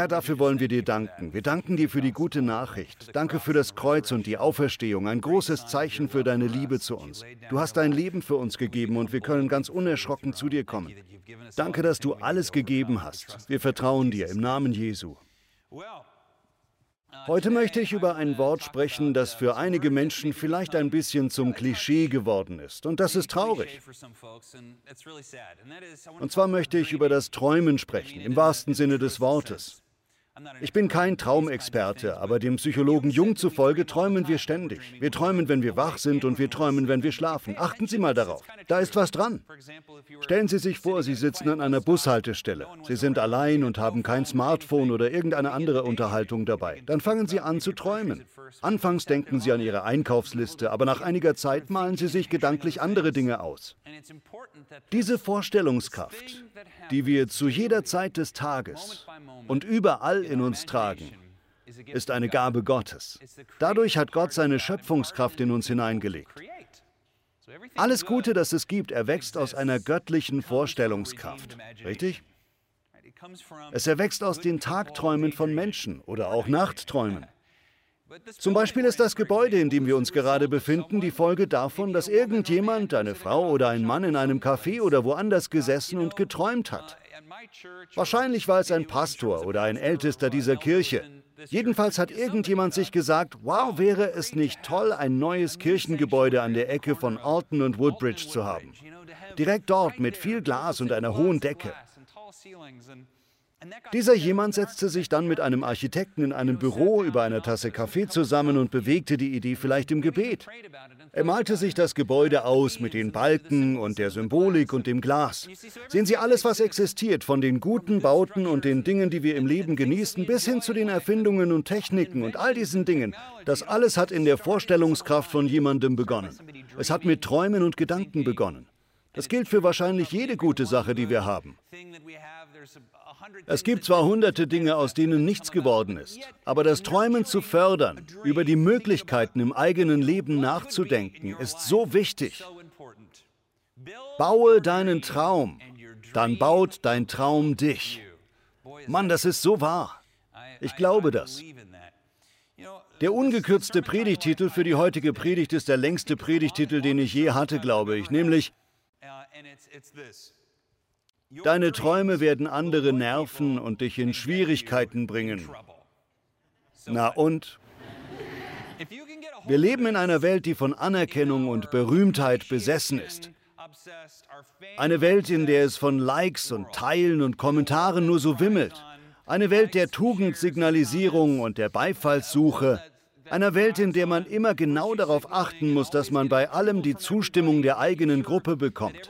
Herr, dafür wollen wir dir danken. Wir danken dir für die gute Nachricht. Danke für das Kreuz und die Auferstehung, ein großes Zeichen für deine Liebe zu uns. Du hast dein Leben für uns gegeben und wir können ganz unerschrocken zu dir kommen. Danke, dass du alles gegeben hast. Wir vertrauen dir im Namen Jesu. Heute möchte ich über ein Wort sprechen, das für einige Menschen vielleicht ein bisschen zum Klischee geworden ist. Und das ist traurig. Und zwar möchte ich über das Träumen sprechen, im wahrsten Sinne des Wortes. Ich bin kein Traumexperte, aber dem Psychologen Jung zufolge träumen wir ständig. Wir träumen, wenn wir wach sind und wir träumen, wenn wir schlafen. Achten Sie mal darauf. Da ist was dran. Stellen Sie sich vor, Sie sitzen an einer Bushaltestelle. Sie sind allein und haben kein Smartphone oder irgendeine andere Unterhaltung dabei. Dann fangen Sie an zu träumen. Anfangs denken Sie an Ihre Einkaufsliste, aber nach einiger Zeit malen Sie sich gedanklich andere Dinge aus. Diese Vorstellungskraft, die wir zu jeder Zeit des Tages und überall in uns tragen, ist eine Gabe Gottes. Dadurch hat Gott seine Schöpfungskraft in uns hineingelegt. Alles Gute, das es gibt, erwächst aus einer göttlichen Vorstellungskraft. Richtig? Es erwächst aus den Tagträumen von Menschen oder auch Nachtträumen. Zum Beispiel ist das Gebäude, in dem wir uns gerade befinden, die Folge davon, dass irgendjemand, eine Frau oder ein Mann in einem Café oder woanders gesessen und geträumt hat. Wahrscheinlich war es ein Pastor oder ein Ältester dieser Kirche. Jedenfalls hat irgendjemand sich gesagt, wow, wäre es nicht toll, ein neues Kirchengebäude an der Ecke von Alton und Woodbridge zu haben. Direkt dort mit viel Glas und einer hohen Decke. Dieser jemand setzte sich dann mit einem Architekten in einem Büro über einer Tasse Kaffee zusammen und bewegte die Idee vielleicht im Gebet. Er malte sich das Gebäude aus mit den Balken und der Symbolik und dem Glas. Sehen Sie alles, was existiert, von den guten Bauten und den Dingen, die wir im Leben genießen, bis hin zu den Erfindungen und Techniken und all diesen Dingen. Das alles hat in der Vorstellungskraft von jemandem begonnen. Es hat mit Träumen und Gedanken begonnen. Das gilt für wahrscheinlich jede gute Sache, die wir haben. Es gibt zwar hunderte Dinge, aus denen nichts geworden ist, aber das Träumen zu fördern, über die Möglichkeiten im eigenen Leben nachzudenken, ist so wichtig. Baue deinen Traum, dann baut dein Traum dich. Mann, das ist so wahr. Ich glaube das. Der ungekürzte Predigtitel für die heutige Predigt ist der längste Predigtitel, den ich je hatte, glaube ich, nämlich Deine Träume werden andere nerven und dich in Schwierigkeiten bringen. Na und? Wir leben in einer Welt, die von Anerkennung und Berühmtheit besessen ist. Eine Welt, in der es von Likes und Teilen und Kommentaren nur so wimmelt. Eine Welt der Tugendsignalisierung und der Beifallssuche. Einer Welt, in der man immer genau darauf achten muss, dass man bei allem die Zustimmung der eigenen Gruppe bekommt.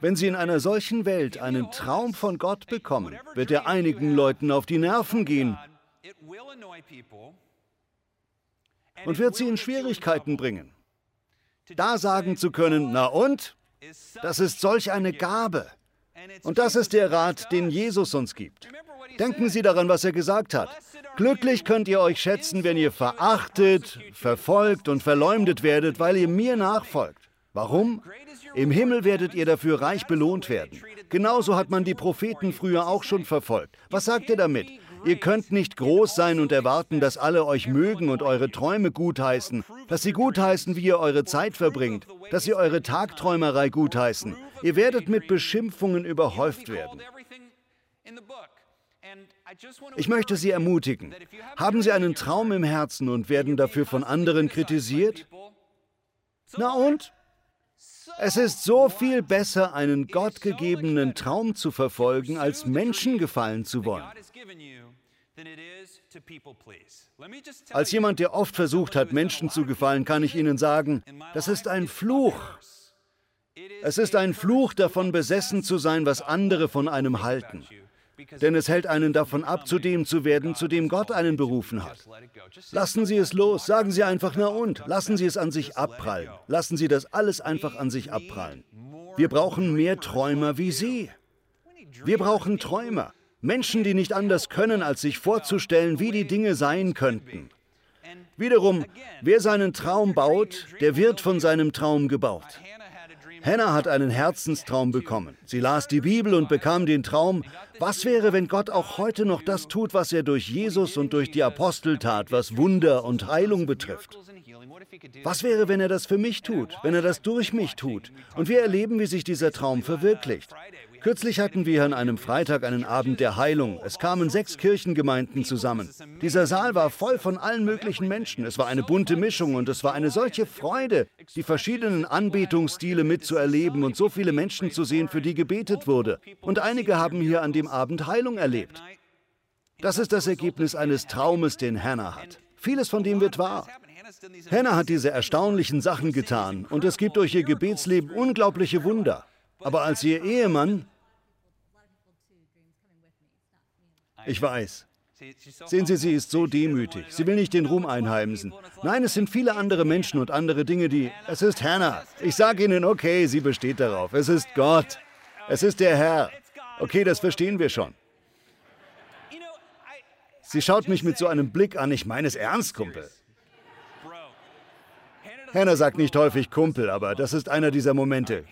Wenn Sie in einer solchen Welt einen Traum von Gott bekommen, wird er einigen Leuten auf die Nerven gehen und wird sie in Schwierigkeiten bringen. Da sagen zu können, na und? Das ist solch eine Gabe. Und das ist der Rat, den Jesus uns gibt. Denken Sie daran, was er gesagt hat. Glücklich könnt ihr euch schätzen, wenn ihr verachtet, verfolgt und verleumdet werdet, weil ihr mir nachfolgt. Warum? Im Himmel werdet ihr dafür reich belohnt werden. Genauso hat man die Propheten früher auch schon verfolgt. Was sagt ihr damit? Ihr könnt nicht groß sein und erwarten, dass alle euch mögen und eure Träume gutheißen, dass sie gutheißen, wie ihr eure Zeit verbringt, dass sie eure Tagträumerei gutheißen. Ihr werdet mit Beschimpfungen überhäuft werden. Ich möchte Sie ermutigen. Haben Sie einen Traum im Herzen und werden dafür von anderen kritisiert? Na und? Es ist so viel besser, einen gottgegebenen Traum zu verfolgen, als Menschen gefallen zu wollen. Als jemand, der oft versucht hat, Menschen zu gefallen, kann ich Ihnen sagen, das ist ein Fluch. Es ist ein Fluch, davon besessen zu sein, was andere von einem halten. Denn es hält einen davon ab, zu dem zu werden, zu dem Gott einen berufen hat. Lassen Sie es los, sagen Sie einfach na und, lassen Sie es an sich abprallen. Lassen Sie das alles einfach an sich abprallen. Wir brauchen mehr Träumer wie Sie. Wir brauchen Träumer. Menschen, die nicht anders können, als sich vorzustellen, wie die Dinge sein könnten. Wiederum, wer seinen Traum baut, der wird von seinem Traum gebaut. Hannah hat einen Herzenstraum bekommen. Sie las die Bibel und bekam den Traum, was wäre, wenn Gott auch heute noch das tut, was er durch Jesus und durch die Apostel tat, was Wunder und Heilung betrifft? Was wäre, wenn er das für mich tut, wenn er das durch mich tut? Und wir erleben, wie sich dieser Traum verwirklicht. Kürzlich hatten wir an einem Freitag einen Abend der Heilung. Es kamen sechs Kirchengemeinden zusammen. Dieser Saal war voll von allen möglichen Menschen. Es war eine bunte Mischung und es war eine solche Freude, die verschiedenen Anbetungsstile mitzuerleben und so viele Menschen zu sehen, für die gebetet wurde. Und einige haben hier an dem Abend Heilung erlebt. Das ist das Ergebnis eines Traumes, den Hannah hat. Vieles von dem wird wahr. Hannah hat diese erstaunlichen Sachen getan und es gibt durch ihr Gebetsleben unglaubliche Wunder. Aber als ihr Ehemann... Ich weiß. Sehen Sie, sie ist so demütig. Sie will nicht den Ruhm einheimsen. Nein, es sind viele andere Menschen und andere Dinge, die... Es ist Hannah. Ich sage Ihnen, okay, sie besteht darauf. Es ist Gott. Es ist der Herr. Okay, das verstehen wir schon. Sie schaut mich mit so einem Blick an. Ich meine es ernst, Kumpel. Hannah sagt nicht häufig Kumpel, aber das ist einer dieser Momente.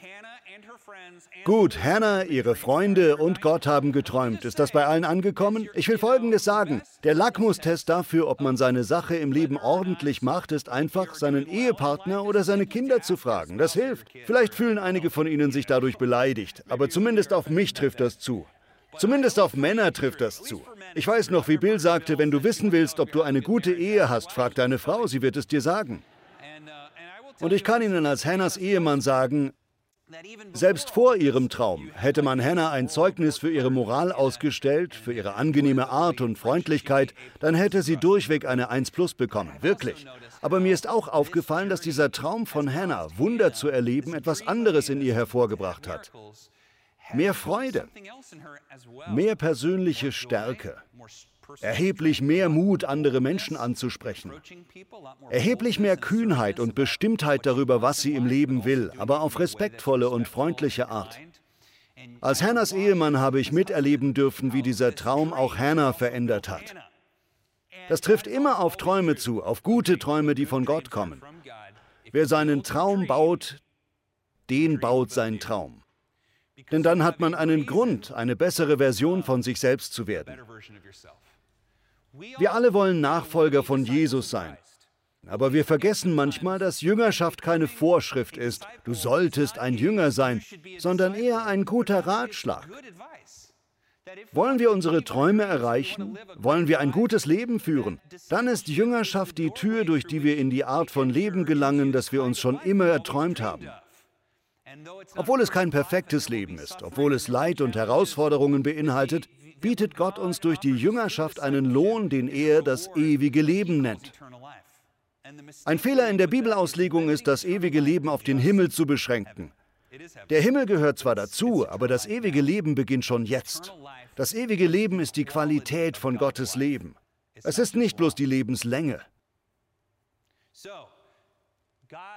Gut, Hannah, ihre Freunde und Gott haben geträumt. Ist das bei allen angekommen? Ich will Folgendes sagen. Der Lackmustest dafür, ob man seine Sache im Leben ordentlich macht, ist einfach, seinen Ehepartner oder seine Kinder zu fragen. Das hilft. Vielleicht fühlen einige von ihnen sich dadurch beleidigt, aber zumindest auf mich trifft das zu. Zumindest auf Männer trifft das zu. Ich weiß noch, wie Bill sagte, wenn du wissen willst, ob du eine gute Ehe hast, frag deine Frau, sie wird es dir sagen. Und ich kann Ihnen als Hannahs Ehemann sagen, selbst vor ihrem Traum hätte man Hannah ein Zeugnis für ihre Moral ausgestellt, für ihre angenehme Art und Freundlichkeit, dann hätte sie durchweg eine 1 plus bekommen, wirklich. Aber mir ist auch aufgefallen, dass dieser Traum von Hannah, Wunder zu erleben, etwas anderes in ihr hervorgebracht hat. Mehr Freude, mehr persönliche Stärke, erheblich mehr Mut, andere Menschen anzusprechen, erheblich mehr Kühnheit und Bestimmtheit darüber, was sie im Leben will, aber auf respektvolle und freundliche Art. Als Hannahs Ehemann habe ich miterleben dürfen, wie dieser Traum auch Hannah verändert hat. Das trifft immer auf Träume zu, auf gute Träume, die von Gott kommen. Wer seinen Traum baut, den baut sein Traum. Denn dann hat man einen Grund, eine bessere Version von sich selbst zu werden. Wir alle wollen Nachfolger von Jesus sein. Aber wir vergessen manchmal, dass Jüngerschaft keine Vorschrift ist, du solltest ein Jünger sein, sondern eher ein guter Ratschlag. Wollen wir unsere Träume erreichen? Wollen wir ein gutes Leben führen? Dann ist Jüngerschaft die Tür, durch die wir in die Art von Leben gelangen, das wir uns schon immer erträumt haben. Obwohl es kein perfektes Leben ist, obwohl es Leid und Herausforderungen beinhaltet, bietet Gott uns durch die Jüngerschaft einen Lohn, den er das ewige Leben nennt. Ein Fehler in der Bibelauslegung ist, das ewige Leben auf den Himmel zu beschränken. Der Himmel gehört zwar dazu, aber das ewige Leben beginnt schon jetzt. Das ewige Leben ist die Qualität von Gottes Leben. Es ist nicht bloß die Lebenslänge.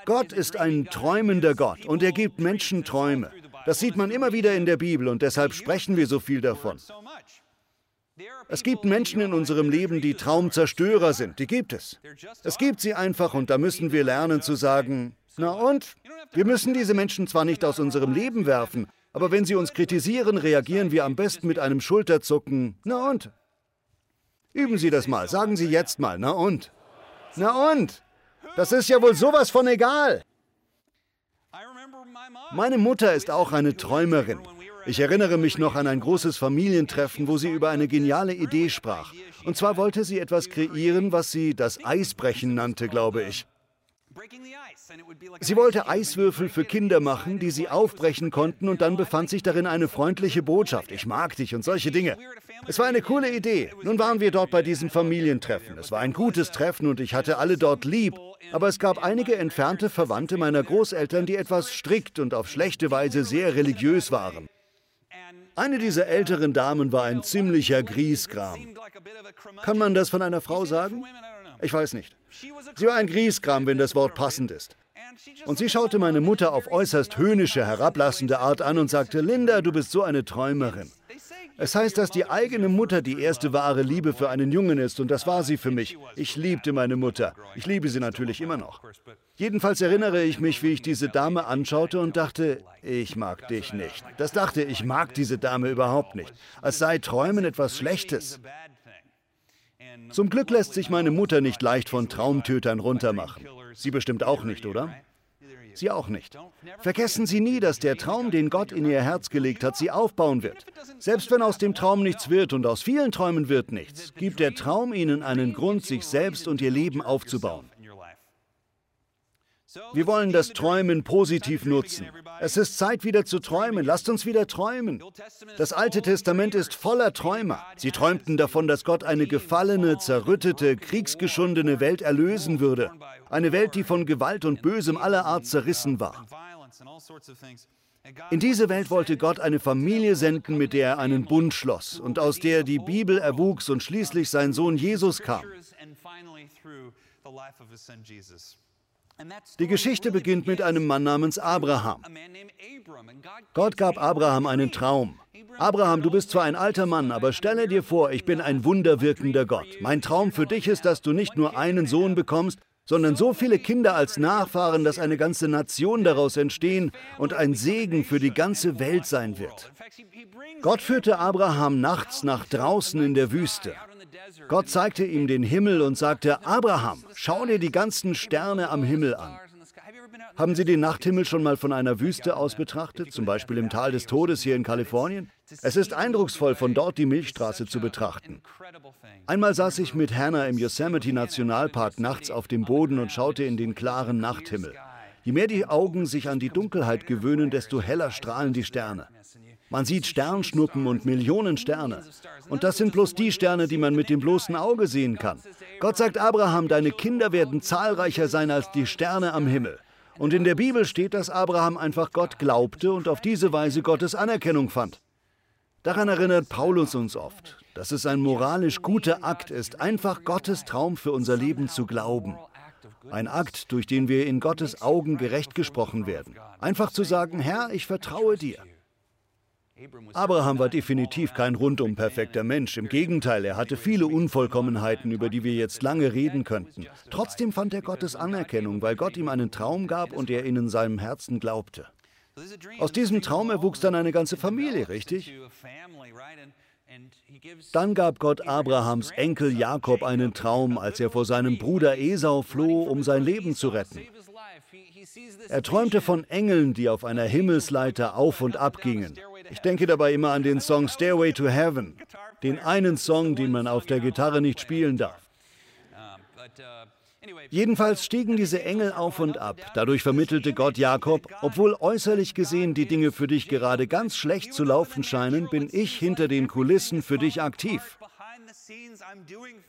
Gott ist ein träumender Gott und er gibt Menschen Träume. Das sieht man immer wieder in der Bibel und deshalb sprechen wir so viel davon. Es gibt Menschen in unserem Leben, die Traumzerstörer sind. Die gibt es. Es gibt sie einfach und da müssen wir lernen zu sagen, na und? Wir müssen diese Menschen zwar nicht aus unserem Leben werfen, aber wenn sie uns kritisieren, reagieren wir am besten mit einem Schulterzucken. Na und? Üben Sie das mal. Sagen Sie jetzt mal. Na und? Na und? Das ist ja wohl sowas von egal. Meine Mutter ist auch eine Träumerin. Ich erinnere mich noch an ein großes Familientreffen, wo sie über eine geniale Idee sprach. Und zwar wollte sie etwas kreieren, was sie das Eisbrechen nannte, glaube ich. Sie wollte Eiswürfel für Kinder machen, die sie aufbrechen konnten und dann befand sich darin eine freundliche Botschaft. Ich mag dich und solche Dinge. Es war eine coole Idee. Nun waren wir dort bei diesem Familientreffen. Es war ein gutes Treffen und ich hatte alle dort lieb. Aber es gab einige entfernte Verwandte meiner Großeltern, die etwas strikt und auf schlechte Weise sehr religiös waren. Eine dieser älteren Damen war ein ziemlicher Griesgram. Kann man das von einer Frau sagen? Ich weiß nicht. Sie war ein Griesgram, wenn das Wort passend ist. Und sie schaute meine Mutter auf äußerst höhnische, herablassende Art an und sagte, Linda, du bist so eine Träumerin. Es heißt, dass die eigene Mutter die erste wahre Liebe für einen Jungen ist und das war sie für mich. Ich liebte meine Mutter. Ich liebe sie natürlich immer noch. Jedenfalls erinnere ich mich, wie ich diese Dame anschaute und dachte, ich mag dich nicht. Das dachte ich, mag diese Dame überhaupt nicht. Als sei Träumen etwas Schlechtes. Zum Glück lässt sich meine Mutter nicht leicht von Traumtötern runtermachen. Sie bestimmt auch nicht, oder? Sie auch nicht. Vergessen Sie nie, dass der Traum, den Gott in Ihr Herz gelegt hat, Sie aufbauen wird. Selbst wenn aus dem Traum nichts wird und aus vielen Träumen wird nichts, gibt der Traum Ihnen einen Grund, sich selbst und Ihr Leben aufzubauen. Wir wollen das Träumen positiv nutzen. Es ist Zeit, wieder zu träumen. Lasst uns wieder träumen. Das Alte Testament ist voller Träumer. Sie träumten davon, dass Gott eine gefallene, zerrüttete, kriegsgeschundene Welt erlösen würde. Eine Welt, die von Gewalt und Bösem aller Art zerrissen war. In diese Welt wollte Gott eine Familie senden, mit der er einen Bund schloss und aus der die Bibel erwuchs und schließlich sein Sohn Jesus kam. Die Geschichte beginnt mit einem Mann namens Abraham. Gott gab Abraham einen Traum. Abraham, du bist zwar ein alter Mann, aber stelle dir vor, ich bin ein wunderwirkender Gott. Mein Traum für dich ist, dass du nicht nur einen Sohn bekommst, sondern so viele Kinder als Nachfahren, dass eine ganze Nation daraus entstehen und ein Segen für die ganze Welt sein wird. Gott führte Abraham nachts nach draußen in der Wüste. Gott zeigte ihm den Himmel und sagte, Abraham, schau dir die ganzen Sterne am Himmel an. Haben Sie den Nachthimmel schon mal von einer Wüste aus betrachtet, zum Beispiel im Tal des Todes hier in Kalifornien? Es ist eindrucksvoll, von dort die Milchstraße zu betrachten. Einmal saß ich mit Hannah im Yosemite Nationalpark nachts auf dem Boden und schaute in den klaren Nachthimmel. Je mehr die Augen sich an die Dunkelheit gewöhnen, desto heller strahlen die Sterne. Man sieht Sternschnuppen und Millionen Sterne. Und das sind bloß die Sterne, die man mit dem bloßen Auge sehen kann. Gott sagt Abraham, deine Kinder werden zahlreicher sein als die Sterne am Himmel. Und in der Bibel steht, dass Abraham einfach Gott glaubte und auf diese Weise Gottes Anerkennung fand. Daran erinnert Paulus uns oft, dass es ein moralisch guter Akt ist, einfach Gottes Traum für unser Leben zu glauben. Ein Akt, durch den wir in Gottes Augen gerecht gesprochen werden. Einfach zu sagen, Herr, ich vertraue dir. Abraham war definitiv kein rundum perfekter Mensch. Im Gegenteil, er hatte viele Unvollkommenheiten, über die wir jetzt lange reden könnten. Trotzdem fand er Gottes Anerkennung, weil Gott ihm einen Traum gab und er ihn in seinem Herzen glaubte. Aus diesem Traum erwuchs dann eine ganze Familie, richtig? Dann gab Gott Abrahams Enkel Jakob einen Traum, als er vor seinem Bruder Esau floh, um sein Leben zu retten. Er träumte von Engeln, die auf einer Himmelsleiter auf und ab gingen. Ich denke dabei immer an den Song Stairway to Heaven, den einen Song, den man auf der Gitarre nicht spielen darf. Jedenfalls stiegen diese Engel auf und ab. Dadurch vermittelte Gott Jakob, obwohl äußerlich gesehen die Dinge für dich gerade ganz schlecht zu laufen scheinen, bin ich hinter den Kulissen für dich aktiv.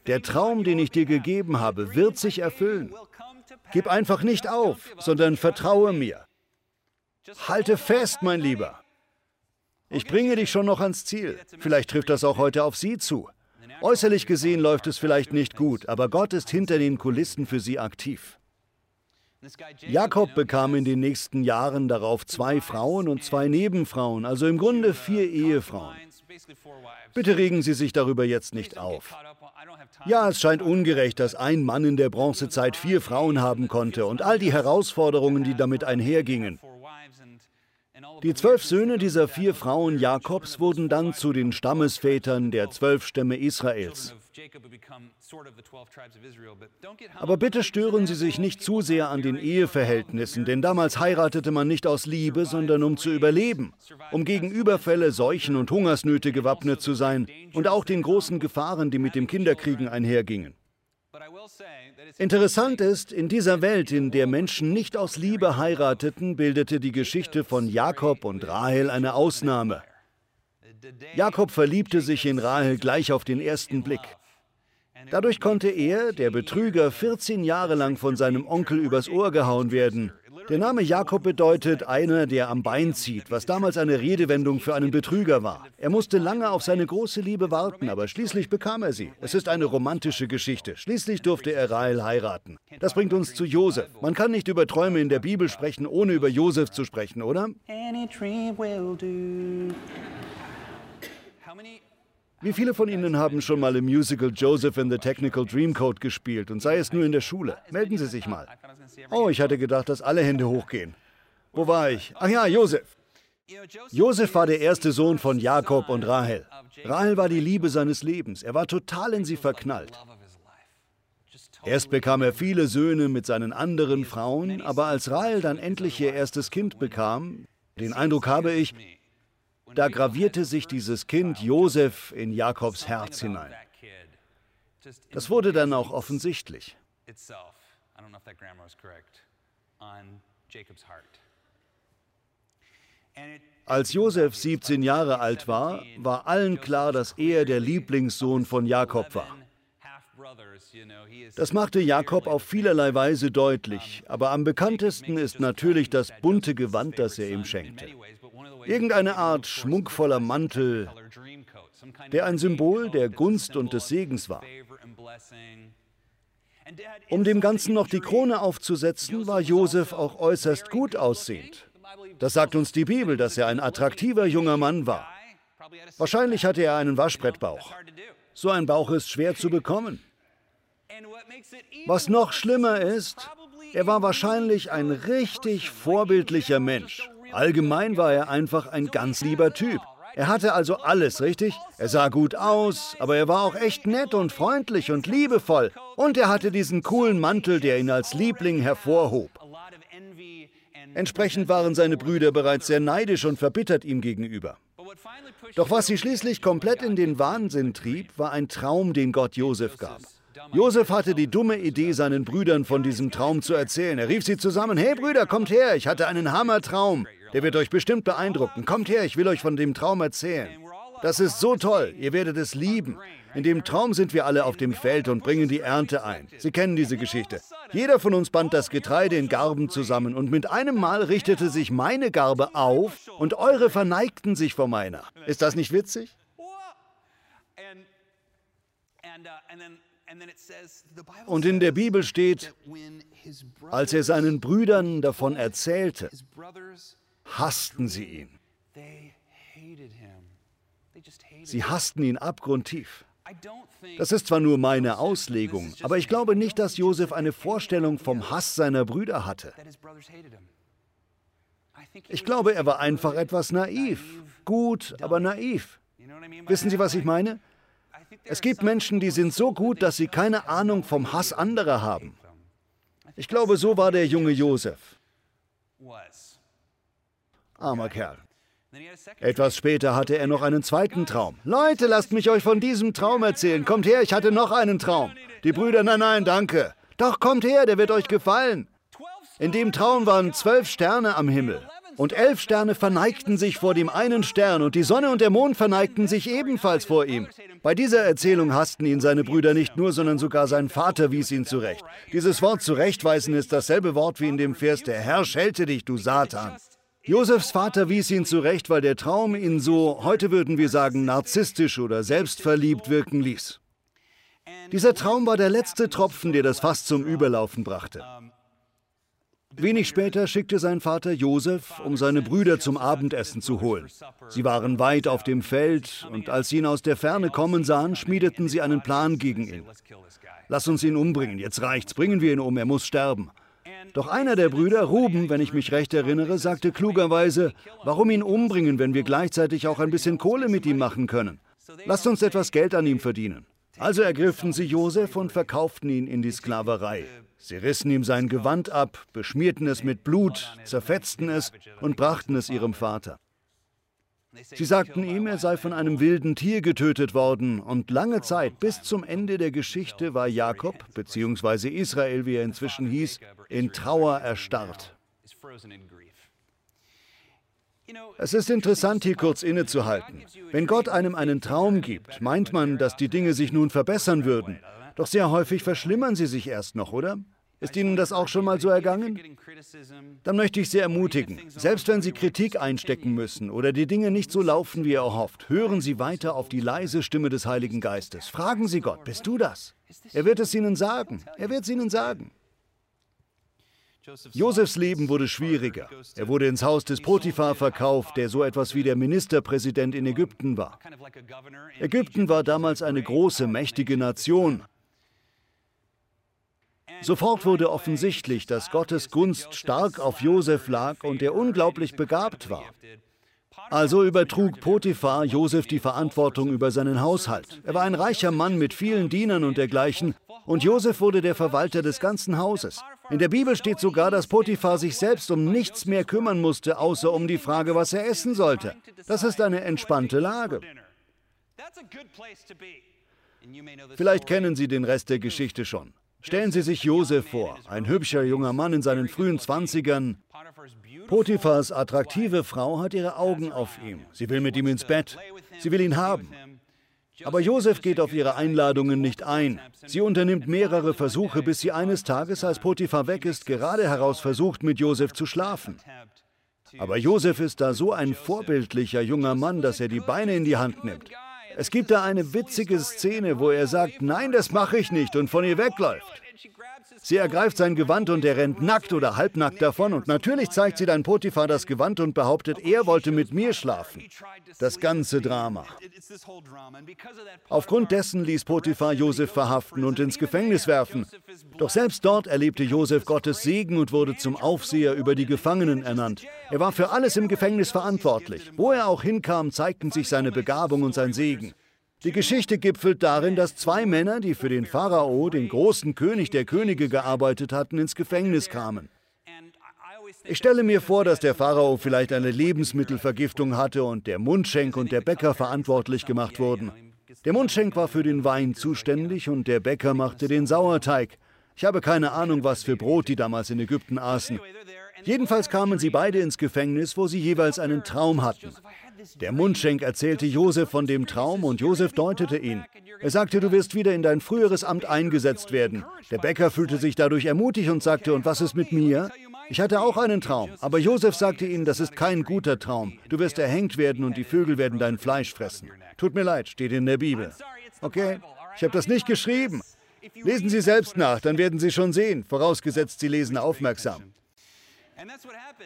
Der Traum, den ich dir gegeben habe, wird sich erfüllen. Gib einfach nicht auf, sondern vertraue mir. Halte fest, mein Lieber. Ich bringe dich schon noch ans Ziel. Vielleicht trifft das auch heute auf Sie zu. Äußerlich gesehen läuft es vielleicht nicht gut, aber Gott ist hinter den Kulissen für Sie aktiv. Jakob bekam in den nächsten Jahren darauf zwei Frauen und zwei Nebenfrauen, also im Grunde vier Ehefrauen. Bitte regen Sie sich darüber jetzt nicht auf. Ja, es scheint ungerecht, dass ein Mann in der Bronzezeit vier Frauen haben konnte und all die Herausforderungen, die damit einhergingen. Die zwölf Söhne dieser vier Frauen Jakobs wurden dann zu den Stammesvätern der zwölf Stämme Israels. Aber bitte stören Sie sich nicht zu sehr an den Eheverhältnissen, denn damals heiratete man nicht aus Liebe, sondern um zu überleben, um gegen Überfälle, Seuchen und Hungersnöte gewappnet zu sein und auch den großen Gefahren, die mit dem Kinderkriegen einhergingen. Interessant ist, in dieser Welt, in der Menschen nicht aus Liebe heirateten, bildete die Geschichte von Jakob und Rahel eine Ausnahme. Jakob verliebte sich in Rahel gleich auf den ersten Blick. Dadurch konnte er, der Betrüger, 14 Jahre lang von seinem Onkel übers Ohr gehauen werden. Der Name Jakob bedeutet einer, der am Bein zieht, was damals eine Redewendung für einen Betrüger war. Er musste lange auf seine große Liebe warten, aber schließlich bekam er sie. Es ist eine romantische Geschichte. Schließlich durfte er Rahel heiraten. Das bringt uns zu Josef. Man kann nicht über Träume in der Bibel sprechen, ohne über Josef zu sprechen, oder? Wie viele von Ihnen haben schon mal im Musical Joseph in the Technical Dreamcoat gespielt und sei es nur in der Schule? Melden Sie sich mal. Oh, ich hatte gedacht, dass alle Hände hochgehen. Wo war ich? Ach ja, Joseph. Joseph war der erste Sohn von Jakob und Rahel. Rahel war die Liebe seines Lebens. Er war total in sie verknallt. Erst bekam er viele Söhne mit seinen anderen Frauen, aber als Rahel dann endlich ihr erstes Kind bekam, den Eindruck habe ich, da gravierte sich dieses Kind Josef in Jakobs Herz hinein. Das wurde dann auch offensichtlich. Als Josef 17 Jahre alt war, war allen klar, dass er der Lieblingssohn von Jakob war. Das machte Jakob auf vielerlei Weise deutlich, aber am bekanntesten ist natürlich das bunte Gewand, das er ihm schenkte. Irgendeine Art schmuckvoller Mantel, der ein Symbol der Gunst und des Segens war. Um dem Ganzen noch die Krone aufzusetzen, war Josef auch äußerst gut aussehend. Das sagt uns die Bibel, dass er ein attraktiver junger Mann war. Wahrscheinlich hatte er einen Waschbrettbauch. So ein Bauch ist schwer zu bekommen. Was noch schlimmer ist, er war wahrscheinlich ein richtig vorbildlicher Mensch. Allgemein war er einfach ein ganz lieber Typ. Er hatte also alles, richtig? Er sah gut aus, aber er war auch echt nett und freundlich und liebevoll. Und er hatte diesen coolen Mantel, der ihn als Liebling hervorhob. Entsprechend waren seine Brüder bereits sehr neidisch und verbittert ihm gegenüber. Doch was sie schließlich komplett in den Wahnsinn trieb, war ein Traum, den Gott Josef gab. Josef hatte die dumme Idee, seinen Brüdern von diesem Traum zu erzählen. Er rief sie zusammen: Hey Brüder, kommt her, ich hatte einen Hammertraum. Der wird euch bestimmt beeindrucken. Kommt her, ich will euch von dem Traum erzählen. Das ist so toll, ihr werdet es lieben. In dem Traum sind wir alle auf dem Feld und bringen die Ernte ein. Sie kennen diese Geschichte. Jeder von uns band das Getreide in Garben zusammen und mit einem Mal richtete sich meine Garbe auf und eure verneigten sich vor meiner. Ist das nicht witzig? Und in der Bibel steht, als er seinen Brüdern davon erzählte, hassten sie ihn. Sie hassten ihn abgrundtief. Das ist zwar nur meine Auslegung, aber ich glaube nicht, dass Josef eine Vorstellung vom Hass seiner Brüder hatte. Ich glaube, er war einfach etwas naiv. Gut, aber naiv. Wissen Sie, was ich meine? Es gibt Menschen, die sind so gut, dass sie keine Ahnung vom Hass anderer haben. Ich glaube, so war der junge Josef. Armer Kerl. Etwas später hatte er noch einen zweiten Traum. Leute, lasst mich euch von diesem Traum erzählen. Kommt her, ich hatte noch einen Traum. Die Brüder, nein, nein, danke. Doch kommt her, der wird euch gefallen. In dem Traum waren zwölf Sterne am Himmel. Und elf Sterne verneigten sich vor dem einen Stern und die Sonne und der Mond verneigten sich ebenfalls vor ihm. Bei dieser Erzählung hassten ihn seine Brüder nicht nur, sondern sogar sein Vater wies ihn zurecht. Dieses Wort zurechtweisen ist dasselbe Wort wie in dem Vers, der Herr schelte dich, du Satan. Josefs Vater wies ihn zurecht, weil der Traum ihn so, heute würden wir sagen, narzisstisch oder selbstverliebt wirken ließ. Dieser Traum war der letzte Tropfen, der das Fass zum Überlaufen brachte. Wenig später schickte sein Vater Josef, um seine Brüder zum Abendessen zu holen. Sie waren weit auf dem Feld und als sie ihn aus der Ferne kommen sahen, schmiedeten sie einen Plan gegen ihn. Lass uns ihn umbringen, jetzt reicht's, bringen wir ihn um, er muss sterben. Doch einer der Brüder, Ruben, wenn ich mich recht erinnere, sagte klugerweise, warum ihn umbringen, wenn wir gleichzeitig auch ein bisschen Kohle mit ihm machen können? Lasst uns etwas Geld an ihm verdienen. Also ergriffen sie Josef und verkauften ihn in die Sklaverei. Sie rissen ihm sein Gewand ab, beschmierten es mit Blut, zerfetzten es und brachten es ihrem Vater. Sie sagten ihm, er sei von einem wilden Tier getötet worden, und lange Zeit, bis zum Ende der Geschichte, war Jakob, beziehungsweise Israel, wie er inzwischen hieß, in Trauer erstarrt. Es ist interessant, hier kurz innezuhalten. Wenn Gott einem einen Traum gibt, meint man, dass die Dinge sich nun verbessern würden. Doch sehr häufig verschlimmern sie sich erst noch, oder? Ist Ihnen das auch schon mal so ergangen? Dann möchte ich Sie ermutigen, selbst wenn Sie Kritik einstecken müssen oder die Dinge nicht so laufen, wie er erhofft, hören Sie weiter auf die leise Stimme des Heiligen Geistes. Fragen Sie Gott, bist du das? Er wird es Ihnen sagen. Er wird es Ihnen sagen. Josefs Leben wurde schwieriger. Er wurde ins Haus des Potiphar verkauft, der so etwas wie der Ministerpräsident in Ägypten war. Ägypten war damals eine große, mächtige Nation. Sofort wurde offensichtlich, dass Gottes Gunst stark auf Josef lag und er unglaublich begabt war. Also übertrug Potiphar Josef die Verantwortung über seinen Haushalt. Er war ein reicher Mann mit vielen Dienern und dergleichen, und Josef wurde der Verwalter des ganzen Hauses. In der Bibel steht sogar, dass Potiphar sich selbst um nichts mehr kümmern musste, außer um die Frage, was er essen sollte. Das ist eine entspannte Lage. Vielleicht kennen Sie den Rest der Geschichte schon. Stellen Sie sich Josef vor, ein hübscher junger Mann in seinen frühen Zwanzigern. Potiphars attraktive Frau hat ihre Augen auf ihm. Sie will mit ihm ins Bett. Sie will ihn haben. Aber Josef geht auf ihre Einladungen nicht ein. Sie unternimmt mehrere Versuche, bis sie eines Tages, als Potiphar weg ist, gerade heraus versucht, mit Josef zu schlafen. Aber Josef ist da so ein vorbildlicher junger Mann, dass er die Beine in die Hand nimmt. Es gibt da eine witzige Szene, wo er sagt, nein, das mache ich nicht und von ihr wegläuft. Sie ergreift sein Gewand und er rennt nackt oder halbnackt davon und natürlich zeigt sie dann Potiphar das Gewand und behauptet, er wollte mit mir schlafen. Das ganze Drama. Aufgrund dessen ließ Potiphar Josef verhaften und ins Gefängnis werfen. Doch selbst dort erlebte Josef Gottes Segen und wurde zum Aufseher über die Gefangenen ernannt. Er war für alles im Gefängnis verantwortlich. Wo er auch hinkam, zeigten sich seine Begabung und sein Segen. Die Geschichte gipfelt darin, dass zwei Männer, die für den Pharao, den großen König der Könige, gearbeitet hatten, ins Gefängnis kamen. Ich stelle mir vor, dass der Pharao vielleicht eine Lebensmittelvergiftung hatte und der Mundschenk und der Bäcker verantwortlich gemacht wurden. Der Mundschenk war für den Wein zuständig und der Bäcker machte den Sauerteig. Ich habe keine Ahnung, was für Brot die damals in Ägypten aßen. Jedenfalls kamen sie beide ins Gefängnis, wo sie jeweils einen Traum hatten. Der Mundschenk erzählte Josef von dem Traum und Josef deutete ihn. Er sagte, du wirst wieder in dein früheres Amt eingesetzt werden. Der Bäcker fühlte sich dadurch ermutigt und sagte, und was ist mit mir? Ich hatte auch einen Traum, aber Josef sagte ihnen, das ist kein guter Traum. Du wirst erhängt werden und die Vögel werden dein Fleisch fressen. Tut mir leid, steht in der Bibel. Okay, ich habe das nicht geschrieben. Lesen Sie selbst nach, dann werden Sie schon sehen, vorausgesetzt Sie lesen aufmerksam.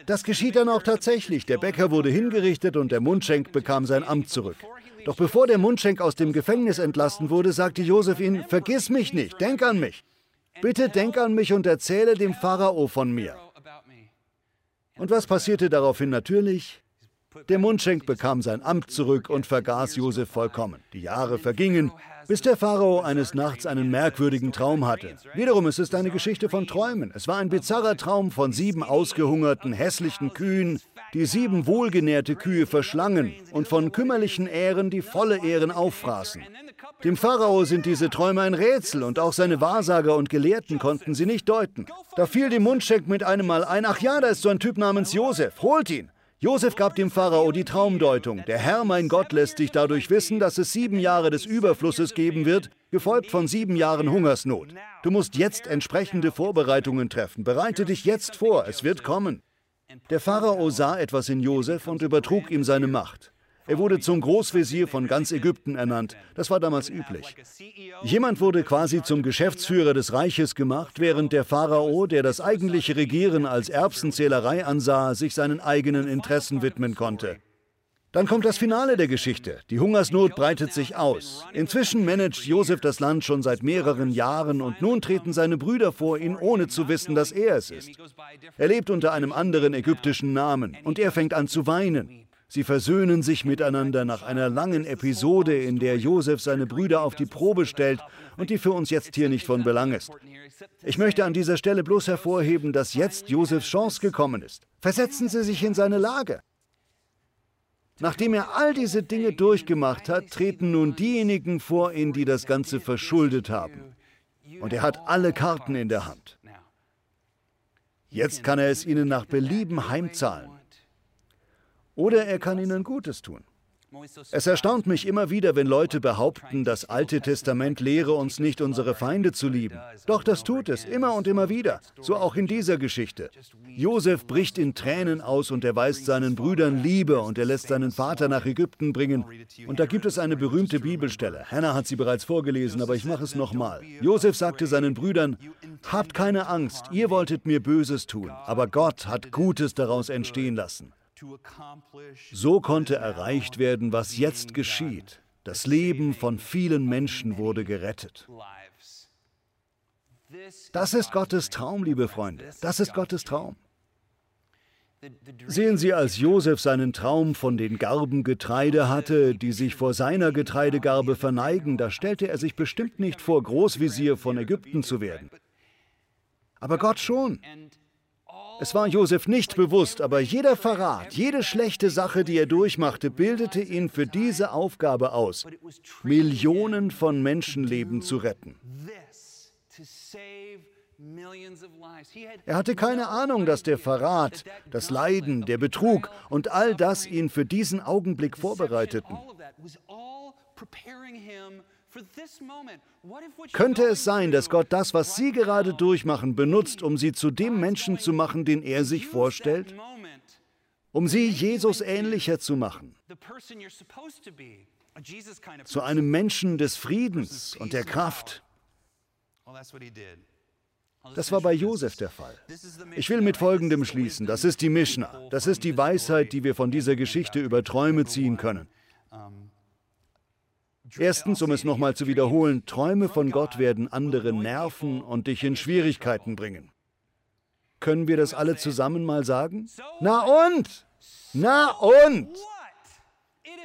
Das geschieht dann auch tatsächlich. Der Bäcker wurde hingerichtet und der Mundschenk bekam sein Amt zurück. Doch bevor der Mundschenk aus dem Gefängnis entlassen wurde, sagte Josef ihm, vergiss mich nicht, denk an mich. Bitte denk an mich und erzähle dem Pharao von mir. Und was passierte daraufhin natürlich? Der Mundschenk bekam sein Amt zurück und vergaß Josef vollkommen. Die Jahre vergingen, bis der Pharao eines Nachts einen merkwürdigen Traum hatte. Wiederum, es ist eine Geschichte von Träumen. Es war ein bizarrer Traum von sieben ausgehungerten, hässlichen Kühen, die sieben wohlgenährte Kühe verschlangen und von kümmerlichen Ähren, die volle Ähren auffraßen. Dem Pharao sind diese Träume ein Rätsel und auch seine Wahrsager und Gelehrten konnten sie nicht deuten. Da fiel dem Mundschenk mit einem Mal ein, ach ja, da ist so ein Typ namens Josef, holt ihn. Josef gab dem Pharao die Traumdeutung. Der Herr, mein Gott, lässt dich dadurch wissen, dass es sieben Jahre des Überflusses geben wird, gefolgt von sieben Jahren Hungersnot. Du musst jetzt entsprechende Vorbereitungen treffen. Bereite dich jetzt vor, es wird kommen. Der Pharao sah etwas in Josef und übertrug ihm seine Macht. Er wurde zum Großvezier von ganz Ägypten ernannt. Das war damals üblich. Jemand wurde quasi zum Geschäftsführer des Reiches gemacht, während der Pharao, der das eigentliche Regieren als Erbsenzählerei ansah, sich seinen eigenen Interessen widmen konnte. Dann kommt das Finale der Geschichte. Die Hungersnot breitet sich aus. Inzwischen managt Josef das Land schon seit mehreren Jahren und nun treten seine Brüder vor ihn, ohne zu wissen, dass er es ist. Er lebt unter einem anderen ägyptischen Namen und er fängt an zu weinen. Sie versöhnen sich miteinander nach einer langen Episode, in der Josef seine Brüder auf die Probe stellt und die für uns jetzt hier nicht von Belang ist. Ich möchte an dieser Stelle bloß hervorheben, dass jetzt Josefs Chance gekommen ist. Versetzen Sie sich in seine Lage. Nachdem er all diese Dinge durchgemacht hat, treten nun diejenigen vor ihn, die das Ganze verschuldet haben. Und er hat alle Karten in der Hand. Jetzt kann er es ihnen nach Belieben heimzahlen. Oder er kann ihnen Gutes tun. Es erstaunt mich immer wieder, wenn Leute behaupten, das Alte Testament lehre uns nicht, unsere Feinde zu lieben. Doch das tut es immer und immer wieder, so auch in dieser Geschichte. Josef bricht in Tränen aus und erweist seinen Brüdern Liebe und er lässt seinen Vater nach Ägypten bringen. Und da gibt es eine berühmte Bibelstelle. Hannah hat sie bereits vorgelesen, aber ich mache es nochmal. Josef sagte seinen Brüdern, Habt keine Angst, ihr wolltet mir Böses tun, aber Gott hat Gutes daraus entstehen lassen. So konnte erreicht werden, was jetzt geschieht. Das Leben von vielen Menschen wurde gerettet. Das ist Gottes Traum, liebe Freunde. Das ist Gottes Traum. Sehen Sie, als Josef seinen Traum von den Garben Getreide hatte, die sich vor seiner Getreidegarbe verneigen, da stellte er sich bestimmt nicht vor, Großvisier von Ägypten zu werden. Aber Gott schon. Es war Josef nicht bewusst, aber jeder Verrat, jede schlechte Sache, die er durchmachte, bildete ihn für diese Aufgabe aus, Millionen von Menschenleben zu retten. Er hatte keine Ahnung, dass der Verrat, das Leiden, der Betrug und all das ihn für diesen Augenblick vorbereiteten. Könnte es sein, dass Gott das, was Sie gerade durchmachen, benutzt, um Sie zu dem Menschen zu machen, den er sich vorstellt? Um Sie Jesus ähnlicher zu machen? Zu einem Menschen des Friedens und der Kraft? Das war bei Josef der Fall. Ich will mit Folgendem schließen. Das ist die Mishnah. Das ist die Weisheit, die wir von dieser Geschichte über Träume ziehen können. Erstens, um es nochmal zu wiederholen, Träume von Gott werden andere nerven und dich in Schwierigkeiten bringen. Können wir das alle zusammen mal sagen? Na und? Na und?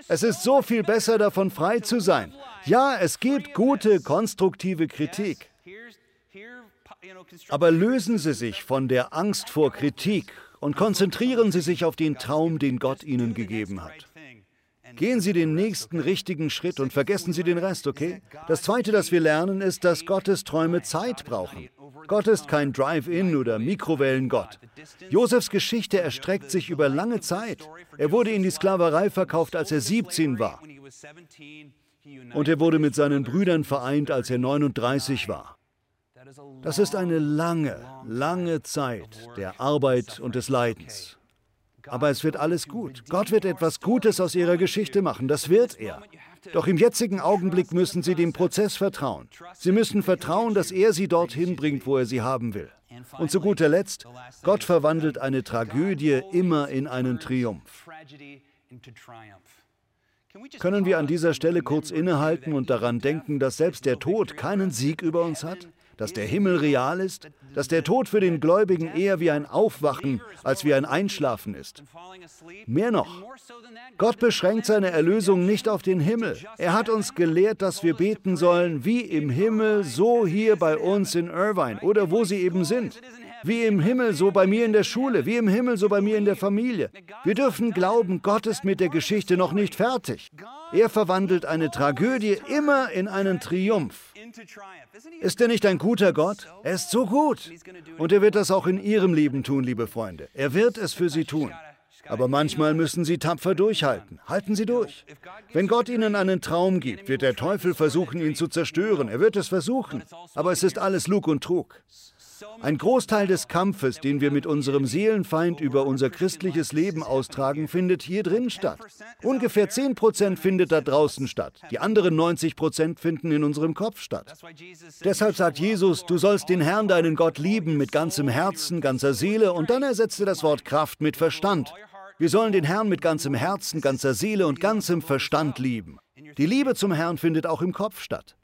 Es ist so viel besser davon frei zu sein. Ja, es gibt gute, konstruktive Kritik. Aber lösen Sie sich von der Angst vor Kritik und konzentrieren Sie sich auf den Traum, den Gott Ihnen gegeben hat. Gehen Sie den nächsten richtigen Schritt und vergessen Sie den Rest, okay? Das Zweite, das wir lernen, ist, dass Gottes Träume Zeit brauchen. Gott ist kein Drive-In oder Mikrowellengott. Josefs Geschichte erstreckt sich über lange Zeit. Er wurde in die Sklaverei verkauft, als er 17 war. Und er wurde mit seinen Brüdern vereint, als er 39 war. Das ist eine lange, lange Zeit der Arbeit und des Leidens. Aber es wird alles gut. Gott wird etwas Gutes aus ihrer Geschichte machen, das wird er. Doch im jetzigen Augenblick müssen sie dem Prozess vertrauen. Sie müssen vertrauen, dass er sie dorthin bringt, wo er sie haben will. Und zu guter Letzt, Gott verwandelt eine Tragödie immer in einen Triumph. Können wir an dieser Stelle kurz innehalten und daran denken, dass selbst der Tod keinen Sieg über uns hat? Dass der Himmel real ist, dass der Tod für den Gläubigen eher wie ein Aufwachen als wie ein Einschlafen ist. Mehr noch, Gott beschränkt seine Erlösung nicht auf den Himmel. Er hat uns gelehrt, dass wir beten sollen, wie im Himmel, so hier bei uns in Irvine oder wo sie eben sind. Wie im Himmel, so bei mir in der Schule, wie im Himmel, so bei mir in der Familie. Wir dürfen glauben, Gott ist mit der Geschichte noch nicht fertig. Er verwandelt eine Tragödie immer in einen Triumph. Ist er nicht ein guter Gott? Er ist so gut. Und er wird das auch in Ihrem Leben tun, liebe Freunde. Er wird es für Sie tun. Aber manchmal müssen Sie tapfer durchhalten. Halten Sie durch. Wenn Gott Ihnen einen Traum gibt, wird der Teufel versuchen, ihn zu zerstören. Er wird es versuchen. Aber es ist alles Lug und Trug. Ein Großteil des Kampfes, den wir mit unserem Seelenfeind über unser christliches Leben austragen, findet hier drin statt. Ungefähr 10 Prozent findet da draußen statt. Die anderen 90 Prozent finden in unserem Kopf statt. Deshalb sagt Jesus, du sollst den Herrn, deinen Gott, lieben mit ganzem Herzen, ganzer Seele und dann ersetzte das Wort Kraft mit Verstand. Wir sollen den Herrn mit ganzem Herzen, ganzer Seele und ganzem Verstand lieben. Die Liebe zum Herrn findet auch im Kopf statt.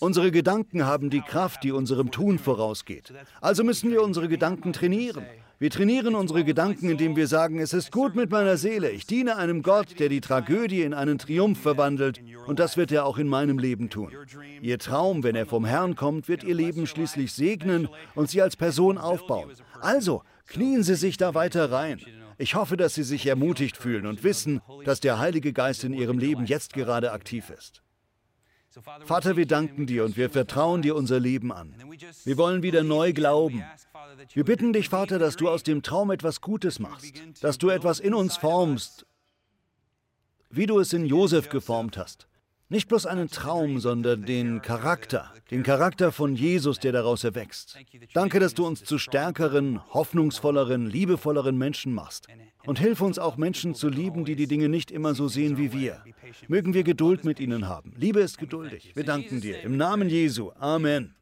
Unsere Gedanken haben die Kraft, die unserem Tun vorausgeht. Also müssen wir unsere Gedanken trainieren. Wir trainieren unsere Gedanken, indem wir sagen, es ist gut mit meiner Seele. Ich diene einem Gott, der die Tragödie in einen Triumph verwandelt. Und das wird er auch in meinem Leben tun. Ihr Traum, wenn er vom Herrn kommt, wird ihr Leben schließlich segnen und sie als Person aufbauen. Also, knien Sie sich da weiter rein. Ich hoffe, dass Sie sich ermutigt fühlen und wissen, dass der Heilige Geist in Ihrem Leben jetzt gerade aktiv ist. Vater, wir danken dir und wir vertrauen dir unser Leben an. Wir wollen wieder neu glauben. Wir bitten dich, Vater, dass du aus dem Traum etwas Gutes machst, dass du etwas in uns formst, wie du es in Josef geformt hast. Nicht bloß einen Traum, sondern den Charakter, den Charakter von Jesus, der daraus erwächst. Danke, dass du uns zu stärkeren, hoffnungsvolleren, liebevolleren Menschen machst. Und hilf uns auch Menschen zu lieben, die die Dinge nicht immer so sehen wie wir. Mögen wir Geduld mit ihnen haben. Liebe ist geduldig. Wir danken dir. Im Namen Jesu. Amen.